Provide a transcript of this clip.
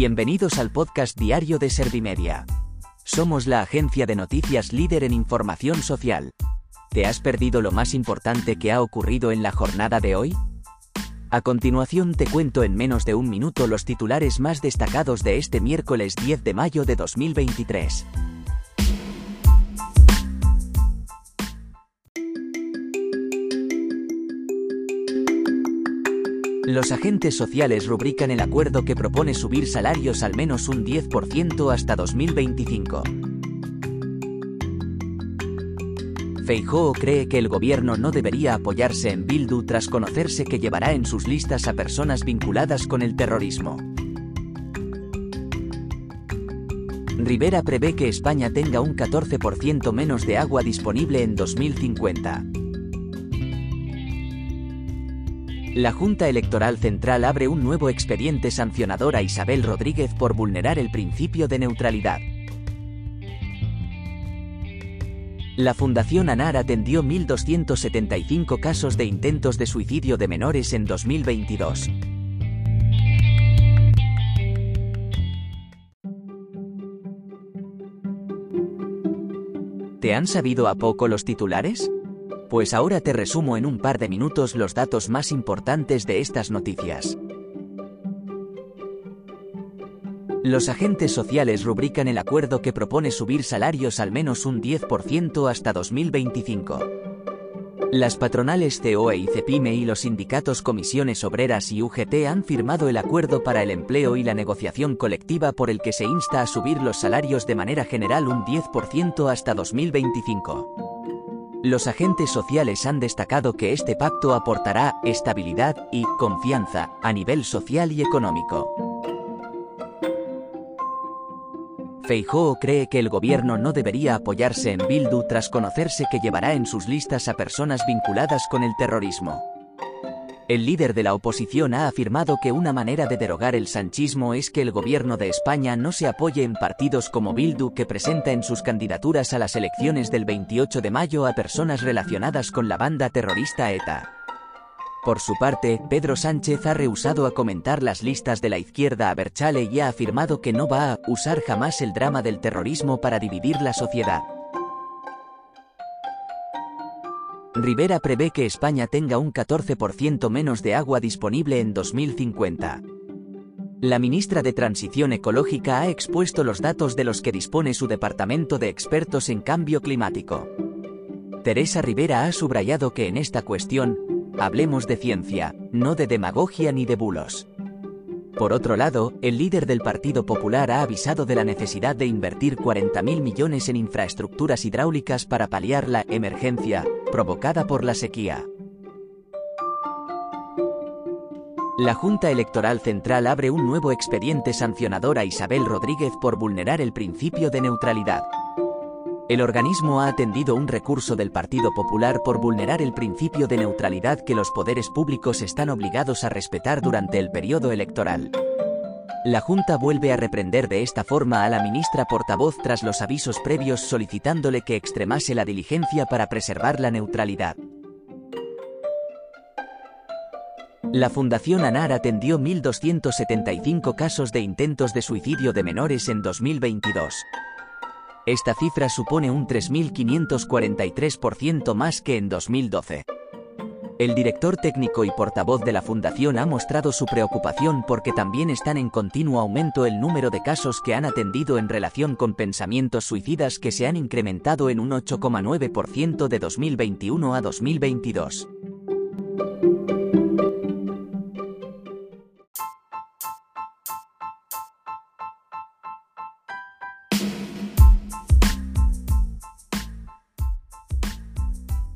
Bienvenidos al podcast diario de Servimedia. Somos la agencia de noticias líder en información social. ¿Te has perdido lo más importante que ha ocurrido en la jornada de hoy? A continuación te cuento en menos de un minuto los titulares más destacados de este miércoles 10 de mayo de 2023. Los agentes sociales rubrican el acuerdo que propone subir salarios al menos un 10% hasta 2025. Feijóo cree que el gobierno no debería apoyarse en Bildu tras conocerse que llevará en sus listas a personas vinculadas con el terrorismo. Rivera prevé que España tenga un 14% menos de agua disponible en 2050. La Junta Electoral Central abre un nuevo expediente sancionador a Isabel Rodríguez por vulnerar el principio de neutralidad. La Fundación ANAR atendió 1.275 casos de intentos de suicidio de menores en 2022. ¿Te han sabido a poco los titulares? Pues ahora te resumo en un par de minutos los datos más importantes de estas noticias. Los agentes sociales rubrican el acuerdo que propone subir salarios al menos un 10% hasta 2025. Las patronales COE y CEPIME y los sindicatos Comisiones Obreras y UGT han firmado el acuerdo para el empleo y la negociación colectiva por el que se insta a subir los salarios de manera general un 10% hasta 2025. Los agentes sociales han destacado que este pacto aportará estabilidad y confianza a nivel social y económico. Feijóo cree que el gobierno no debería apoyarse en Bildu tras conocerse que llevará en sus listas a personas vinculadas con el terrorismo. El líder de la oposición ha afirmado que una manera de derogar el sanchismo es que el gobierno de España no se apoye en partidos como Bildu que presenta en sus candidaturas a las elecciones del 28 de mayo a personas relacionadas con la banda terrorista ETA. Por su parte, Pedro Sánchez ha rehusado a comentar las listas de la izquierda a Berchale y ha afirmado que no va a usar jamás el drama del terrorismo para dividir la sociedad. Rivera prevé que España tenga un 14% menos de agua disponible en 2050. La ministra de Transición Ecológica ha expuesto los datos de los que dispone su departamento de expertos en cambio climático. Teresa Rivera ha subrayado que en esta cuestión, hablemos de ciencia, no de demagogia ni de bulos. Por otro lado, el líder del Partido Popular ha avisado de la necesidad de invertir 40.000 millones en infraestructuras hidráulicas para paliar la emergencia provocada por la sequía. La Junta Electoral Central abre un nuevo expediente sancionador a Isabel Rodríguez por vulnerar el principio de neutralidad. El organismo ha atendido un recurso del Partido Popular por vulnerar el principio de neutralidad que los poderes públicos están obligados a respetar durante el periodo electoral. La Junta vuelve a reprender de esta forma a la ministra portavoz tras los avisos previos solicitándole que extremase la diligencia para preservar la neutralidad. La Fundación ANAR atendió 1.275 casos de intentos de suicidio de menores en 2022. Esta cifra supone un 3.543% más que en 2012. El director técnico y portavoz de la Fundación ha mostrado su preocupación porque también están en continuo aumento el número de casos que han atendido en relación con pensamientos suicidas que se han incrementado en un 8,9% de 2021 a 2022.